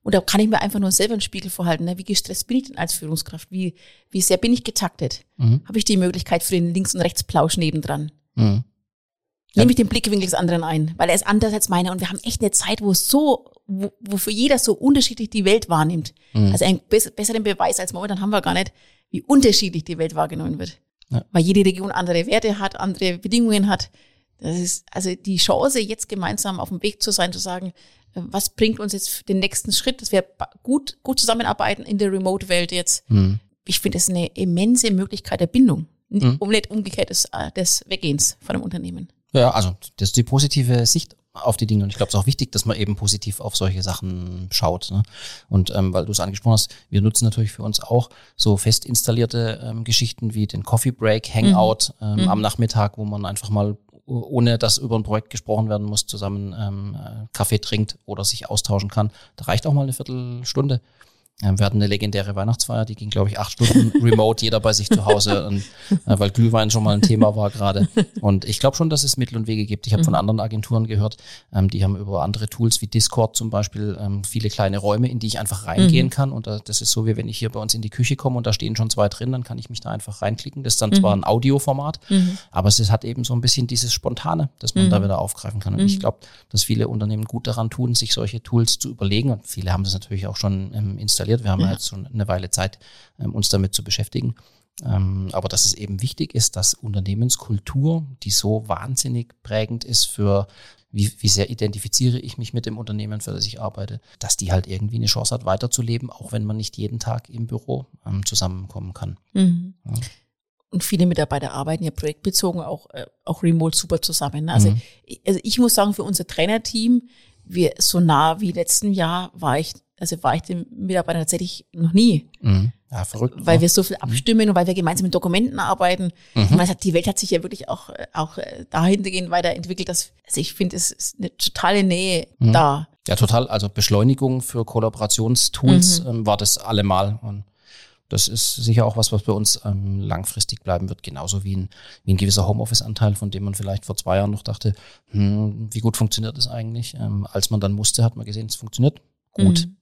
S3: und da kann ich mir einfach nur selber einen Spiegel vorhalten. Ne? Wie gestresst bin ich denn als Führungskraft? Wie, wie sehr bin ich getaktet? Mhm. Habe ich die Möglichkeit für den Links- und Rechtsplausch nebendran? Mhm. Nehme ich den Blickwinkel des anderen ein, weil er ist anders als meiner und wir haben echt eine Zeit, wo es so, wo, wo für jeder so unterschiedlich die Welt wahrnimmt. Mhm. Also einen besseren Beweis als momentan haben wir gar nicht, wie unterschiedlich die Welt wahrgenommen wird. Ja. Weil jede Region andere Werte hat, andere Bedingungen hat. Das ist also die Chance, jetzt gemeinsam auf dem Weg zu sein, zu sagen, was bringt uns jetzt den nächsten Schritt, dass wir gut, gut zusammenarbeiten in der Remote-Welt jetzt. Mhm. Ich finde, das ist eine immense Möglichkeit der Bindung, mhm. um nicht umgekehrt des, äh, des Weggehens von einem Unternehmen.
S1: Ja, also das ist die positive Sicht auf die Dinge und ich glaube, es ist auch wichtig, dass man eben positiv auf solche Sachen schaut. Ne? Und ähm, weil du es angesprochen hast, wir nutzen natürlich für uns auch so fest installierte ähm, Geschichten wie den Coffee Break, Hangout mhm. ähm, mhm. am Nachmittag, wo man einfach mal ohne dass über ein Projekt gesprochen werden muss, zusammen ähm, Kaffee trinkt oder sich austauschen kann. Da reicht auch mal eine Viertelstunde. Ähm, wir hatten eine legendäre Weihnachtsfeier, die ging, glaube ich, acht Stunden remote, jeder bei sich zu Hause, und, äh, weil Glühwein schon mal ein Thema war gerade. Und ich glaube schon, dass es Mittel und Wege gibt. Ich habe von anderen Agenturen gehört, ähm, die haben über andere Tools wie Discord zum Beispiel ähm, viele kleine Räume, in die ich einfach reingehen kann. Und äh, das ist so, wie wenn ich hier bei uns in die Küche komme und da stehen schon zwei drin, dann kann ich mich da einfach reinklicken. Das ist dann zwar ein Audioformat, aber es ist, hat eben so ein bisschen dieses Spontane, das man da wieder aufgreifen kann. Und ich glaube, dass viele Unternehmen gut daran tun, sich solche Tools zu überlegen. Und viele haben das natürlich auch schon ähm, installiert. Wir haben ja. jetzt schon eine Weile Zeit, ähm, uns damit zu beschäftigen. Ähm, aber dass es eben wichtig ist, dass Unternehmenskultur, die so wahnsinnig prägend ist für wie, wie sehr identifiziere ich mich mit dem Unternehmen, für das ich arbeite, dass die halt irgendwie eine Chance hat, weiterzuleben, auch wenn man nicht jeden Tag im Büro ähm, zusammenkommen kann.
S3: Mhm. Ja. Und viele Mitarbeiter arbeiten ja projektbezogen auch, äh, auch remote super zusammen. Also, mhm. also ich muss sagen, für unser Trainerteam, wir so nah wie letzten Jahr war ich also war ich dem Mitarbeiter tatsächlich noch nie.
S1: Mhm. Ja, verrückt.
S3: Weil ne? wir so viel abstimmen und weil wir gemeinsam mit Dokumenten arbeiten. Mhm. Ich meine, die Welt hat sich ja wirklich auch, auch äh, dahingehend weiterentwickelt, dass, also ich finde, es ist eine totale Nähe mhm. da.
S1: Ja, total. Also Beschleunigung für Kollaborationstools mhm. ähm, war das allemal. Und das ist sicher auch was, was bei uns ähm, langfristig bleiben wird, genauso wie ein, wie ein gewisser Homeoffice-Anteil, von dem man vielleicht vor zwei Jahren noch dachte, hm, wie gut funktioniert das eigentlich? Ähm, als man dann musste, hat man gesehen, es funktioniert gut.
S3: Mhm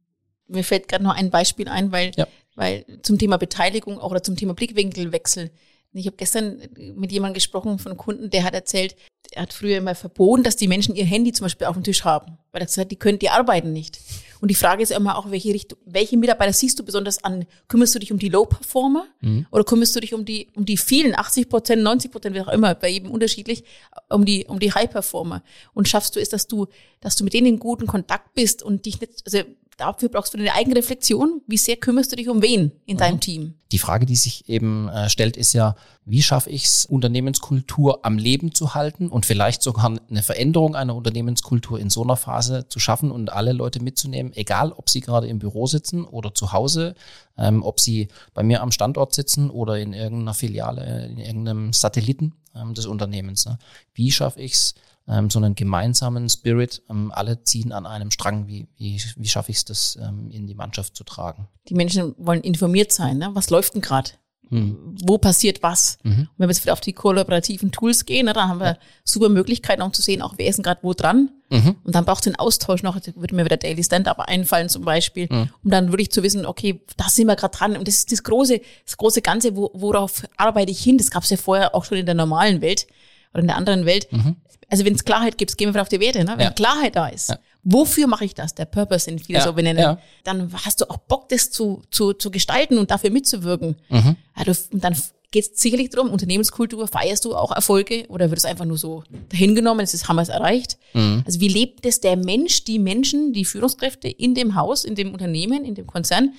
S3: mir fällt gerade noch ein Beispiel ein, weil, ja. weil zum Thema Beteiligung auch oder zum Thema Blickwinkelwechsel. Ich habe gestern mit jemandem gesprochen von einem Kunden, der hat erzählt, er hat früher immer verboten, dass die Menschen ihr Handy zum Beispiel auf dem Tisch haben, weil er gesagt hat, die können, die arbeiten nicht. Und die Frage ist immer auch, welche Richtung, welche Mitarbeiter siehst du besonders an? Kümmerst du dich um die Low-Performer mhm. oder kümmerst du dich um die, um die vielen, 80 Prozent, 90 Prozent, wie auch immer, bei jedem unterschiedlich, um die, um die High-Performer? Und schaffst du es, dass du, dass du mit denen in guten Kontakt bist und dich nicht, also dafür brauchst du eine eigene Reflexion. Wie sehr kümmerst du dich um wen in mhm. deinem Team?
S1: Die Frage, die sich eben äh, stellt, ist ja, wie schaffe ich es, Unternehmenskultur am Leben zu halten und vielleicht sogar eine Veränderung einer Unternehmenskultur in so einer Phase zu schaffen und alle Leute mitzunehmen, egal ob sie gerade im Büro sitzen oder zu Hause, ähm, ob sie bei mir am Standort sitzen oder in irgendeiner Filiale, in irgendeinem Satelliten ähm, des Unternehmens. Ne? Wie schaffe ich es, ähm, so einen gemeinsamen Spirit. Ähm, alle ziehen an einem Strang. Wie, wie, wie schaffe ich es, das ähm, in die Mannschaft zu tragen?
S3: Die Menschen wollen informiert sein. Ne? Was läuft denn gerade? Hm. Wo passiert was? Mhm. Wenn wir jetzt wieder auf die kollaborativen Tools gehen, ne, dann haben wir ja. super Möglichkeiten, um zu sehen, auch wer ist denn gerade wo dran. Mhm. Und dann braucht es den Austausch noch, würde mir wieder Daily Stand-Up einfallen zum Beispiel, mhm. um dann wirklich zu wissen, okay, da sind wir gerade dran. Und das ist das große, das große Ganze, wo, worauf arbeite ich hin? Das gab es ja vorher auch schon in der normalen Welt oder in der anderen Welt. Mhm. Also wenn es Klarheit gibt, gehen wir wieder auf die Werte. Ne? Wenn ja. Klarheit da ist, ja. wofür mache ich das? Der Purpose, den viele ja. so benennen. Dann hast du auch Bock, das zu, zu, zu gestalten und dafür mitzuwirken. Mhm. Also, und dann geht es sicherlich darum, Unternehmenskultur, feierst du auch Erfolge oder wird es einfach nur so dahingenommen, es ist, es erreicht? Mhm. Also wie lebt es der Mensch, die Menschen, die Führungskräfte in dem Haus, in dem Unternehmen, in dem Konzern,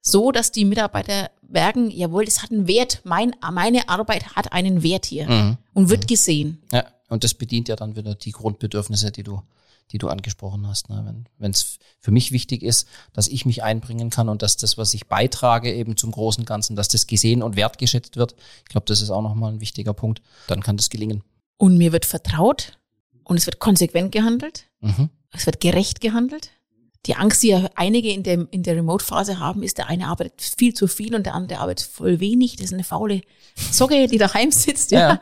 S3: so, dass die Mitarbeiter merken, jawohl, das hat einen Wert, mein, meine Arbeit hat einen Wert hier mhm. und wird gesehen.
S1: Ja, und das bedient ja dann wieder die Grundbedürfnisse, die du, die du angesprochen hast. Ne? Wenn es für mich wichtig ist, dass ich mich einbringen kann und dass das, was ich beitrage, eben zum großen Ganzen, dass das gesehen und wertgeschätzt wird, ich glaube, das ist auch nochmal ein wichtiger Punkt, dann kann das gelingen.
S3: Und mir wird vertraut und es wird konsequent gehandelt, mhm. es wird gerecht gehandelt die Angst, die ja einige in der, in der Remote-Phase haben, ist, der eine arbeitet viel zu viel und der andere arbeitet voll wenig. Das ist eine faule Socke, die daheim sitzt. Ja. ja.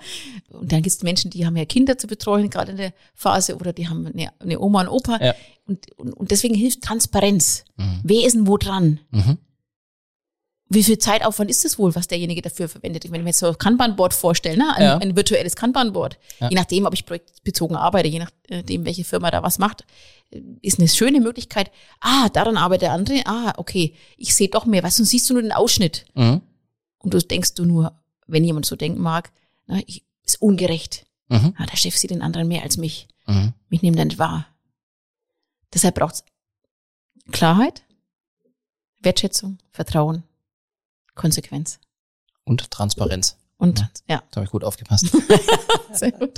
S3: Und dann gibt es Menschen, die haben ja Kinder zu betreuen, gerade in der Phase, oder die haben eine, eine Oma und Opa. Ja. Und, und, und deswegen hilft Transparenz. Mhm. Wer ist denn wo dran? Mhm wie viel Zeitaufwand ist es wohl, was derjenige dafür verwendet? Wenn ich mir jetzt so ein Kanban-Board vorstelle, ne? ein, ja. ein virtuelles Kanban-Board, ja. je nachdem, ob ich projektbezogen arbeite, je nachdem, welche Firma da was macht, ist eine schöne Möglichkeit. Ah, daran arbeitet der andere. Ah, okay, ich sehe doch mehr. Weißt du, siehst du nur den Ausschnitt. Mhm. Und du denkst du nur, wenn jemand so denken mag, na, ich, ist ungerecht. Mhm. Ah, der Chef sieht den anderen mehr als mich. Mhm. Mich nimmt er nicht wahr. Deshalb braucht es Klarheit, Wertschätzung, Vertrauen Konsequenz.
S1: Und Transparenz.
S3: Und ja. ja.
S1: Da habe ich gut aufgepasst. Sehr gut.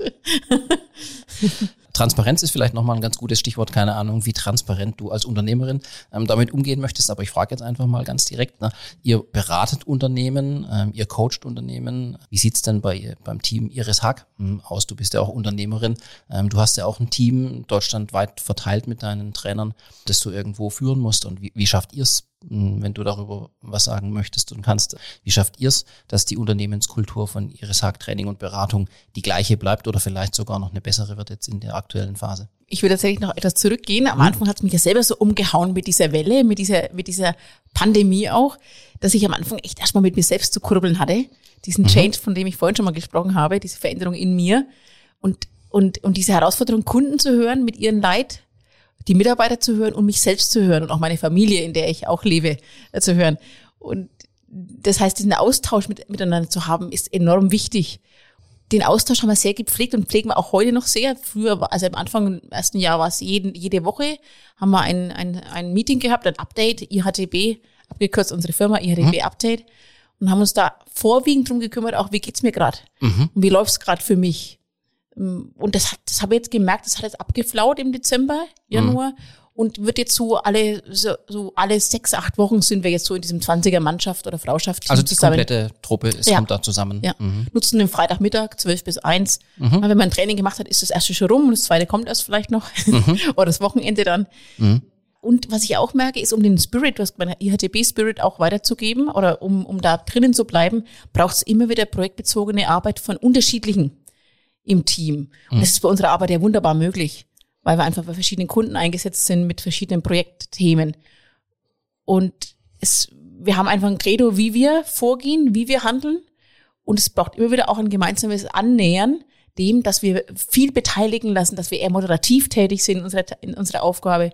S1: Transparenz ist vielleicht nochmal ein ganz gutes Stichwort, keine Ahnung, wie transparent du als Unternehmerin ähm, damit umgehen möchtest, aber ich frage jetzt einfach mal ganz direkt, ne? ihr beratet Unternehmen, ähm, ihr coacht Unternehmen, wie sieht's denn bei beim Team Iris Hack hm, aus? Du bist ja auch Unternehmerin, ähm, du hast ja auch ein Team deutschlandweit verteilt mit deinen Trainern, das du irgendwo führen musst und wie, wie schafft ihr es hm, wenn du darüber was sagen möchtest und kannst. Wie schafft ihr es, dass die Unternehmenskultur von Iris Haag Training und Beratung die gleiche bleibt oder vielleicht sogar noch eine bessere wird jetzt in der aktuellen Phase?
S3: Ich würde tatsächlich noch etwas zurückgehen. Am Anfang hat es mich ja selber so umgehauen mit dieser Welle, mit dieser, mit dieser Pandemie auch, dass ich am Anfang echt erstmal mit mir selbst zu kurbeln hatte. Diesen mhm. Change, von dem ich vorhin schon mal gesprochen habe, diese Veränderung in mir. Und, und, und diese Herausforderung, Kunden zu hören mit ihren Leid, die Mitarbeiter zu hören und mich selbst zu hören und auch meine Familie, in der ich auch lebe, äh, zu hören. Und das heißt, diesen Austausch mit, miteinander zu haben, ist enorm wichtig. Den Austausch haben wir sehr gepflegt und pflegen wir auch heute noch sehr. Früher, also am Anfang im ersten Jahr war es jeden, jede Woche, haben wir ein, ein, ein Meeting gehabt, ein Update, IHTB, abgekürzt unsere Firma, IHTB mhm. Update, und haben uns da vorwiegend drum gekümmert, auch wie geht's mir gerade mhm. und wie läuft's gerade für mich. Ähm, und das, hat, das habe ich jetzt gemerkt, das hat jetzt abgeflaut im Dezember, Januar. Mhm. Und wird jetzt so alle, so, so alle sechs, acht Wochen sind wir jetzt so in diesem 20er Mannschaft oder Frauschaft.
S1: Also die zusammen. komplette Truppe ist, ja. kommt da zusammen.
S3: Ja. Mhm. Nutzen den Freitagmittag, zwölf bis eins. Mhm. Wenn man ein Training gemacht hat, ist das erste schon rum und das zweite kommt erst vielleicht noch. Mhm. oder das Wochenende dann. Mhm. Und was ich auch merke, ist, um den Spirit, was meiner IHTB-Spirit auch weiterzugeben oder um, um da drinnen zu bleiben, braucht es immer wieder projektbezogene Arbeit von unterschiedlichen im Team. Und das ist bei unserer Arbeit ja wunderbar möglich, weil wir einfach bei verschiedenen Kunden eingesetzt sind mit verschiedenen Projektthemen. Und es, wir haben einfach ein Credo, wie wir vorgehen, wie wir handeln. Und es braucht immer wieder auch ein gemeinsames Annähern dem, dass wir viel beteiligen lassen, dass wir eher moderativ tätig sind in unserer, in unserer Aufgabe.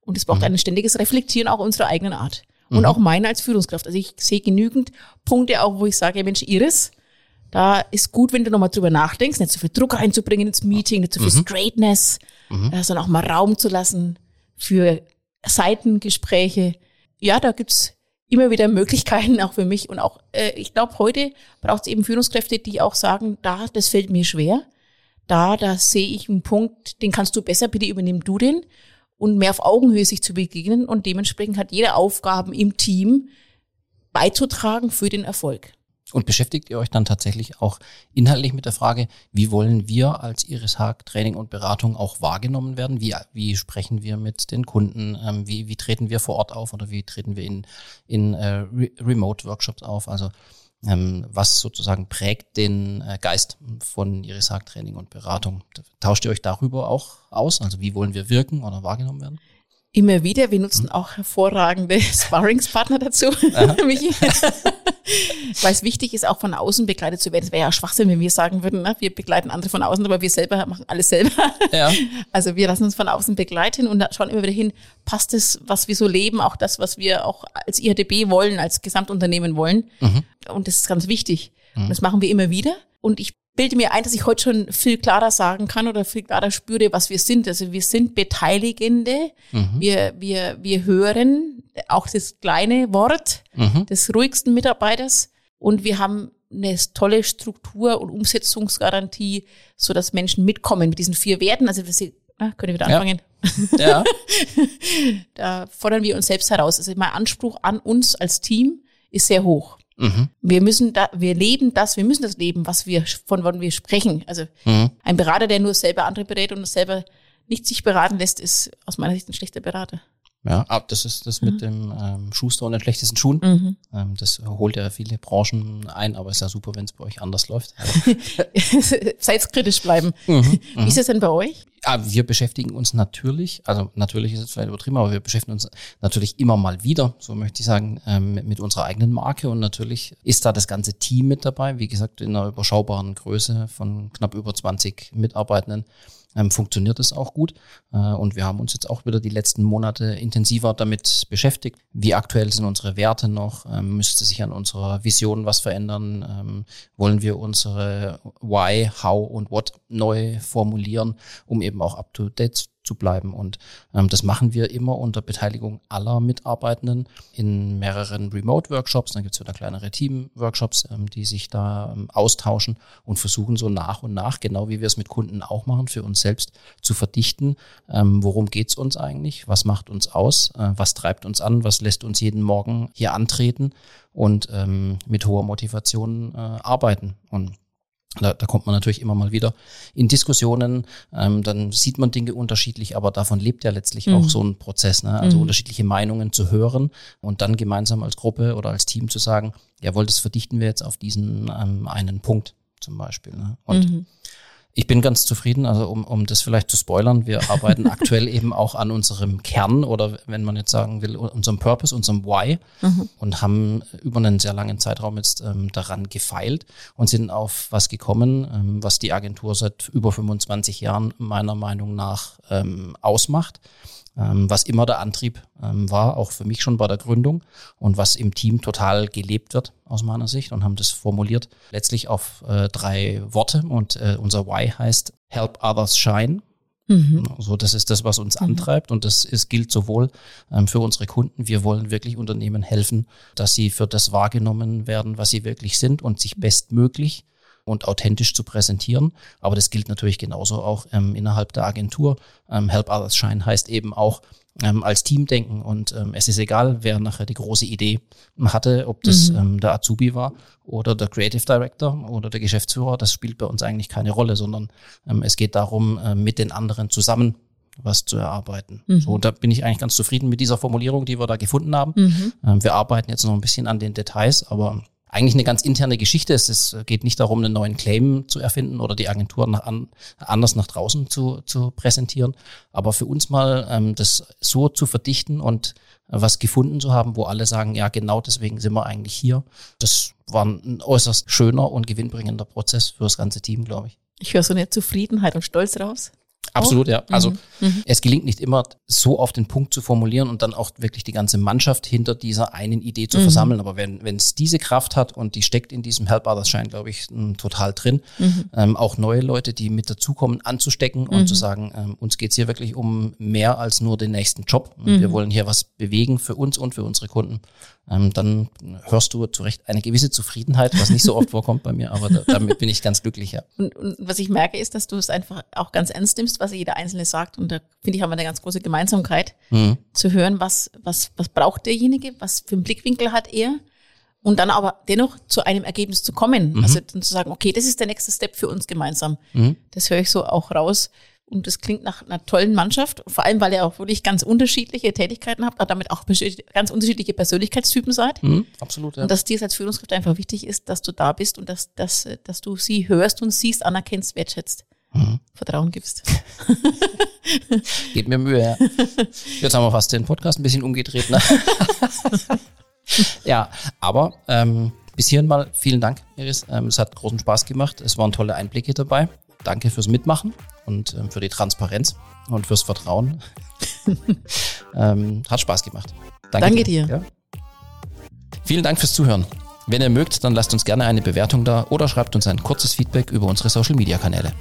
S3: Und es braucht mhm. ein ständiges Reflektieren auch unserer eigenen Art. Und mhm. auch meine als Führungskraft. Also ich sehe genügend Punkte auch, wo ich sage, Mensch, Iris, da ist gut, wenn du nochmal drüber nachdenkst, nicht so viel Druck reinzubringen ins Meeting, nicht so viel mhm. Straightness, mhm. Äh, sondern auch mal Raum zu lassen für Seitengespräche. Ja, da gibt's immer wieder Möglichkeiten auch für mich. Und auch, äh, ich glaube, heute braucht es eben Führungskräfte, die auch sagen, da, das fällt mir schwer. Da, da sehe ich einen Punkt, den kannst du besser, bitte übernimm du den. Und mehr auf Augenhöhe sich zu begegnen. Und dementsprechend hat jeder Aufgaben im Team beizutragen für den Erfolg.
S1: Und beschäftigt ihr euch dann tatsächlich auch inhaltlich mit der Frage, wie wollen wir als Iris Haag Training und Beratung auch wahrgenommen werden? Wie, wie sprechen wir mit den Kunden? Ähm, wie, wie treten wir vor Ort auf oder wie treten wir in, in äh, Re Remote-Workshops auf? Also ähm, was sozusagen prägt den äh, Geist von Iris Haag Training und Beratung? Tauscht ihr euch darüber auch aus? Also wie wollen wir wirken oder wahrgenommen werden?
S3: Immer wieder. Wir nutzen auch hervorragende Sparringspartner dazu, Michi. Weil es wichtig ist, auch von außen begleitet zu werden. Es wäre ja Schwachsinn, wenn wir sagen würden, ne? wir begleiten andere von außen, aber wir selber machen alles selber. Ja. Also wir lassen uns von außen begleiten und schauen immer wieder hin, passt es, was wir so leben, auch das, was wir auch als IHDB wollen, als Gesamtunternehmen wollen. Mhm. Und das ist ganz wichtig. Mhm. Und das machen wir immer wieder. Und ich bilde mir ein, dass ich heute schon viel klarer sagen kann oder viel klarer spüre, was wir sind. Also wir sind Beteiligende. Mhm. Wir, wir, wir hören auch das kleine Wort mhm. des ruhigsten Mitarbeiters und wir haben eine tolle Struktur und Umsetzungsgarantie, so dass Menschen mitkommen mit diesen vier Werten. Also wir sie, ah, können wir wieder anfangen? Ja. ja. da fordern wir uns selbst heraus. Also mein Anspruch an uns als Team ist sehr hoch. Mhm. Wir müssen da, wir leben das, wir müssen das leben, was wir, von wann wir sprechen. Also mhm. ein Berater, der nur selber andere berät und selber nicht sich beraten lässt, ist aus meiner Sicht ein schlechter Berater.
S1: Ja, ab das ist das mit mhm. dem ähm, Schuster und den schlechtesten Schuhen. Mhm. Ähm, das holt ja viele Branchen ein, aber ist ja super, wenn es bei euch anders läuft.
S3: Selbstkritisch bleiben. Mhm. Wie ist es denn bei euch?
S1: Ja, wir beschäftigen uns natürlich, also natürlich ist es vielleicht übertrieben, aber wir beschäftigen uns natürlich immer mal wieder, so möchte ich sagen, ähm, mit unserer eigenen Marke und natürlich ist da das ganze Team mit dabei, wie gesagt, in einer überschaubaren Größe von knapp über 20 Mitarbeitenden ähm, funktioniert es auch gut. Äh, und wir haben uns jetzt auch wieder die letzten Monate intensiver damit beschäftigt. Wie aktuell sind unsere Werte noch? Ähm, müsste sich an unserer Vision was verändern? Ähm, wollen wir unsere Why, How und What neu formulieren, um eben auch up to date zu bleiben. Und ähm, das machen wir immer unter Beteiligung aller Mitarbeitenden in mehreren Remote-Workshops. Dann gibt es wieder kleinere Team-Workshops, ähm, die sich da ähm, austauschen und versuchen so nach und nach, genau wie wir es mit Kunden auch machen, für uns selbst zu verdichten. Ähm, worum geht's uns eigentlich? Was macht uns aus? Äh, was treibt uns an? Was lässt uns jeden Morgen hier antreten und ähm, mit hoher Motivation äh, arbeiten? Und Da, da kommt man natürlich immer mal wieder in Diskussionen, ähm, dann sieht man Dinge unterschiedlich, aber davon lebt ja letztlich mhm. auch so ein Prozess, ne? also mhm. unterschiedliche Meinungen zu hören und dann gemeinsam als Gruppe oder als Team zu sagen, jawohl, das verdichten wir jetzt auf diesen ähm, einen Punkt zum Beispiel. Ne? Und mhm. Ich bin ganz zufrieden, also um, um das vielleicht zu spoilern, wir arbeiten aktuell eben auch an unserem Kern oder wenn man jetzt sagen will, unserem Purpose, unserem Why mhm. und haben über einen sehr langen Zeitraum jetzt ähm, daran gefeilt und sind auf was gekommen, ähm, was die Agentur seit über 25 Jahren meiner Meinung nach ähm, ausmacht was immer der Antrieb ähm, war, auch für mich schon bei der Gründung und was im Team total gelebt wird aus meiner Sicht und haben das formuliert letztlich auf äh, drei Worte und äh, unser Why heißt Help Others Shine. Mhm. So, das ist das, was uns mhm. antreibt und das ist, gilt sowohl ähm, für unsere Kunden. Wir wollen wirklich Unternehmen helfen, dass sie für das wahrgenommen werden, was sie wirklich sind und sich bestmöglich und authentisch zu präsentieren. Aber das gilt natürlich genauso auch ähm, innerhalb der Agentur. Ähm, Help Others Shine heißt eben auch ähm, als Team denken und ähm, es ist egal, wer nachher die große Idee hatte, ob das mhm. ähm, der Azubi war oder der Creative Director oder der Geschäftsführer. Das spielt bei uns eigentlich keine Rolle, sondern ähm, es geht darum, äh, mit den anderen zusammen was zu erarbeiten. Mhm. So, da bin ich eigentlich ganz zufrieden mit dieser Formulierung, die wir da gefunden haben. Mhm. Ähm, wir arbeiten jetzt noch ein bisschen an den Details, aber eigentlich eine ganz interne Geschichte ist. Es geht nicht darum, einen neuen Claim zu erfinden oder die Agentur nach an, anders nach draußen zu, zu präsentieren. Aber für uns mal ähm, das so zu verdichten und was gefunden zu haben, wo alle sagen, ja, genau deswegen sind wir eigentlich hier. Das war ein äußerst schöner und gewinnbringender Prozess für das ganze Team, glaube ich.
S3: Ich höre so eine Zufriedenheit und Stolz raus.
S1: Absolut, ja. Also mhm. mhm. es gelingt nicht immer so auf den Punkt zu formulieren und dann auch wirklich die ganze Mannschaft hinter dieser einen Idee zu mhm. versammeln. Aber wenn wenn es diese Kraft hat und die steckt in diesem Help Others Shine, glaube ich, total drin. Mhm. Ähm, auch neue Leute, die mit dazukommen, anzustecken und zu mhm. sagen, ähm, uns geht's hier wirklich um mehr als nur den nächsten Job. Wir mhm. wollen hier was bewegen für uns und für unsere Kunden ähm, dann hörst du zu Recht eine gewisse Zufriedenheit, was nicht so oft vorkommt bei mir, aber da, damit bin ich ganz glücklich, ja.
S3: Und, und was ich merke, ist, dass du es einfach auch ganz ernst nimmst, was jeder Einzelne sagt. Und da finde ich, haben wir eine ganz große Gemeinsamkeit, mhm. zu hören, was, was, was braucht derjenige, was für einen Blickwinkel hat er. Und dann aber dennoch zu einem Ergebnis zu kommen. Mhm. Also dann zu sagen, okay, das ist der nächste Step für uns gemeinsam. Mhm. Das höre ich so auch raus. Und das klingt nach einer tollen Mannschaft, vor allem, weil ihr auch wirklich ganz unterschiedliche Tätigkeiten habt, aber damit auch ganz unterschiedliche Persönlichkeitstypen seid.
S1: Mhm, absolut, ja.
S3: Und dass dir als Führungskraft einfach wichtig ist, dass du da bist und dass, dass, dass du sie hörst und siehst, anerkennst, wertschätzt, mhm. Vertrauen gibst.
S1: Geht mir Mühe, ja. Jetzt haben wir fast den Podcast ein bisschen umgedreht. Ne? ja, aber ähm, bis hierhin mal vielen Dank, Iris. Ähm, es hat großen Spaß gemacht. Es waren tolle Einblicke dabei. Danke fürs Mitmachen und ähm, für die Transparenz und fürs Vertrauen. ähm, hat Spaß gemacht.
S3: Danke, Danke dir. dir. Ja.
S1: Vielen Dank fürs Zuhören. Wenn ihr mögt, dann lasst uns gerne eine Bewertung da oder schreibt uns ein kurzes Feedback über unsere Social Media Kanäle.